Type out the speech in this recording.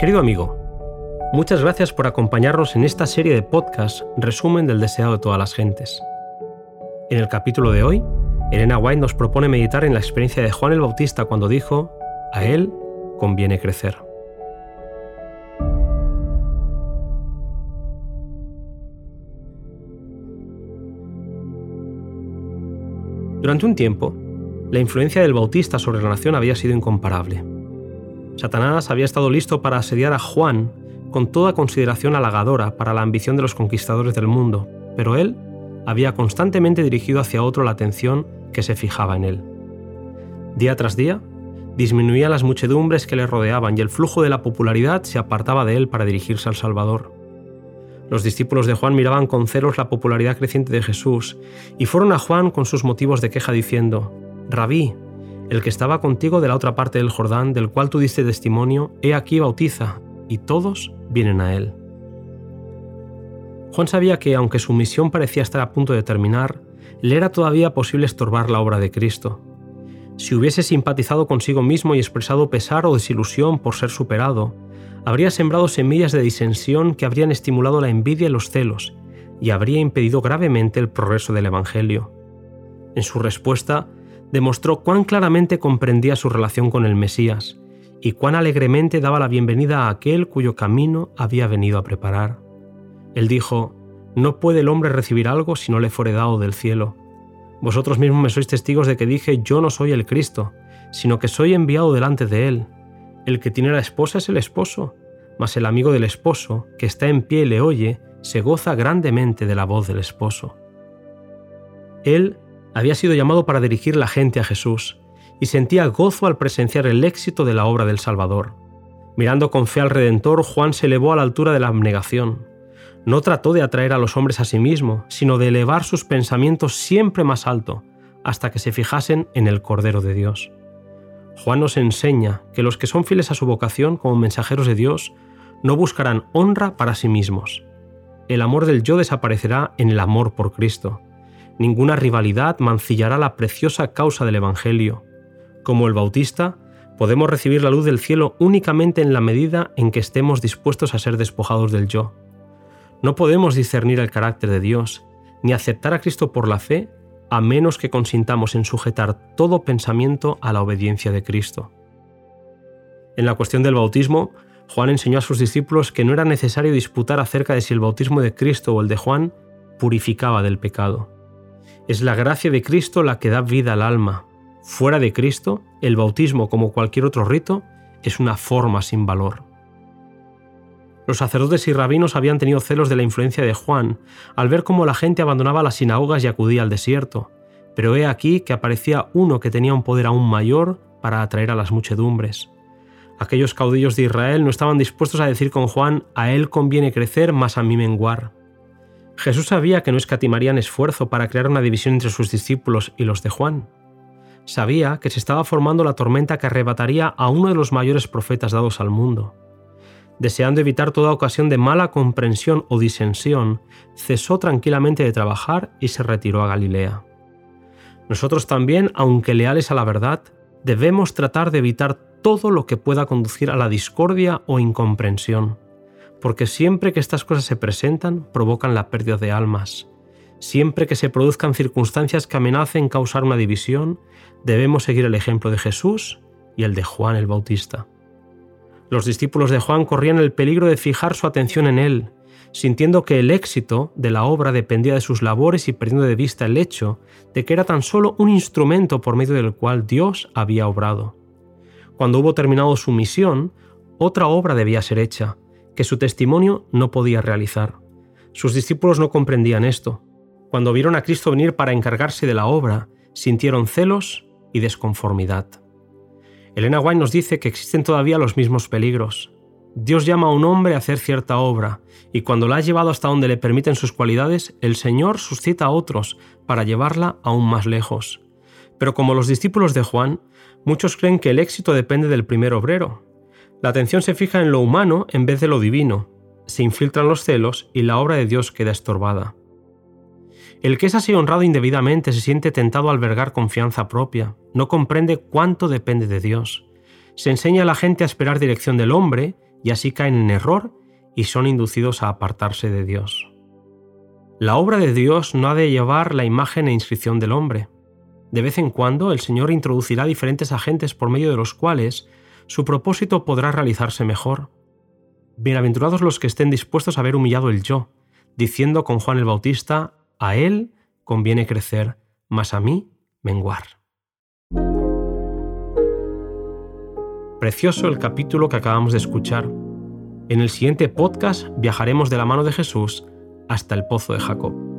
Querido amigo, muchas gracias por acompañarnos en esta serie de podcast resumen del deseado de todas las gentes. En el capítulo de hoy, Elena White nos propone meditar en la experiencia de Juan el Bautista cuando dijo, a él conviene crecer. Durante un tiempo, la influencia del Bautista sobre la nación había sido incomparable. Satanás había estado listo para asediar a Juan con toda consideración halagadora para la ambición de los conquistadores del mundo, pero él había constantemente dirigido hacia otro la atención que se fijaba en él. Día tras día, disminuía las muchedumbres que le rodeaban y el flujo de la popularidad se apartaba de él para dirigirse al Salvador. Los discípulos de Juan miraban con celos la popularidad creciente de Jesús y fueron a Juan con sus motivos de queja diciendo, Rabí, el que estaba contigo de la otra parte del Jordán, del cual tú diste testimonio, he aquí bautiza, y todos vienen a él. Juan sabía que, aunque su misión parecía estar a punto de terminar, le era todavía posible estorbar la obra de Cristo. Si hubiese simpatizado consigo mismo y expresado pesar o desilusión por ser superado, habría sembrado semillas de disensión que habrían estimulado la envidia y los celos, y habría impedido gravemente el progreso del Evangelio. En su respuesta, demostró cuán claramente comprendía su relación con el Mesías y cuán alegremente daba la bienvenida a aquel cuyo camino había venido a preparar. Él dijo, No puede el hombre recibir algo si no le fuere dado del cielo. Vosotros mismos me sois testigos de que dije, Yo no soy el Cristo, sino que soy enviado delante de él. El que tiene la esposa es el esposo, mas el amigo del esposo, que está en pie y le oye, se goza grandemente de la voz del esposo. Él había sido llamado para dirigir la gente a Jesús y sentía gozo al presenciar el éxito de la obra del Salvador. Mirando con fe al Redentor, Juan se elevó a la altura de la abnegación. No trató de atraer a los hombres a sí mismo, sino de elevar sus pensamientos siempre más alto, hasta que se fijasen en el Cordero de Dios. Juan nos enseña que los que son fieles a su vocación como mensajeros de Dios no buscarán honra para sí mismos. El amor del yo desaparecerá en el amor por Cristo. Ninguna rivalidad mancillará la preciosa causa del Evangelio. Como el Bautista, podemos recibir la luz del cielo únicamente en la medida en que estemos dispuestos a ser despojados del yo. No podemos discernir el carácter de Dios, ni aceptar a Cristo por la fe, a menos que consintamos en sujetar todo pensamiento a la obediencia de Cristo. En la cuestión del bautismo, Juan enseñó a sus discípulos que no era necesario disputar acerca de si el bautismo de Cristo o el de Juan purificaba del pecado. Es la gracia de Cristo la que da vida al alma. Fuera de Cristo, el bautismo, como cualquier otro rito, es una forma sin valor. Los sacerdotes y rabinos habían tenido celos de la influencia de Juan al ver cómo la gente abandonaba las sinagogas y acudía al desierto, pero he aquí que aparecía uno que tenía un poder aún mayor para atraer a las muchedumbres. Aquellos caudillos de Israel no estaban dispuestos a decir con Juan, a él conviene crecer, más a mí menguar. Jesús sabía que no escatimarían esfuerzo para crear una división entre sus discípulos y los de Juan. Sabía que se estaba formando la tormenta que arrebataría a uno de los mayores profetas dados al mundo. Deseando evitar toda ocasión de mala comprensión o disensión, cesó tranquilamente de trabajar y se retiró a Galilea. Nosotros también, aunque leales a la verdad, debemos tratar de evitar todo lo que pueda conducir a la discordia o incomprensión porque siempre que estas cosas se presentan provocan la pérdida de almas. Siempre que se produzcan circunstancias que amenacen causar una división, debemos seguir el ejemplo de Jesús y el de Juan el Bautista. Los discípulos de Juan corrían el peligro de fijar su atención en él, sintiendo que el éxito de la obra dependía de sus labores y perdiendo de vista el hecho de que era tan solo un instrumento por medio del cual Dios había obrado. Cuando hubo terminado su misión, otra obra debía ser hecha, que su testimonio no podía realizar. Sus discípulos no comprendían esto. Cuando vieron a Cristo venir para encargarse de la obra, sintieron celos y desconformidad. Elena White nos dice que existen todavía los mismos peligros. Dios llama a un hombre a hacer cierta obra, y cuando la ha llevado hasta donde le permiten sus cualidades, el Señor suscita a otros para llevarla aún más lejos. Pero como los discípulos de Juan, muchos creen que el éxito depende del primer obrero, la atención se fija en lo humano en vez de lo divino, se infiltran los celos y la obra de Dios queda estorbada. El que es así honrado indebidamente se siente tentado a albergar confianza propia, no comprende cuánto depende de Dios. Se enseña a la gente a esperar dirección del hombre y así caen en error y son inducidos a apartarse de Dios. La obra de Dios no ha de llevar la imagen e inscripción del hombre. De vez en cuando el Señor introducirá diferentes agentes por medio de los cuales su propósito podrá realizarse mejor. Bienaventurados los que estén dispuestos a haber humillado el yo, diciendo con Juan el Bautista, a él conviene crecer, mas a mí menguar. Precioso el capítulo que acabamos de escuchar. En el siguiente podcast viajaremos de la mano de Jesús hasta el pozo de Jacob.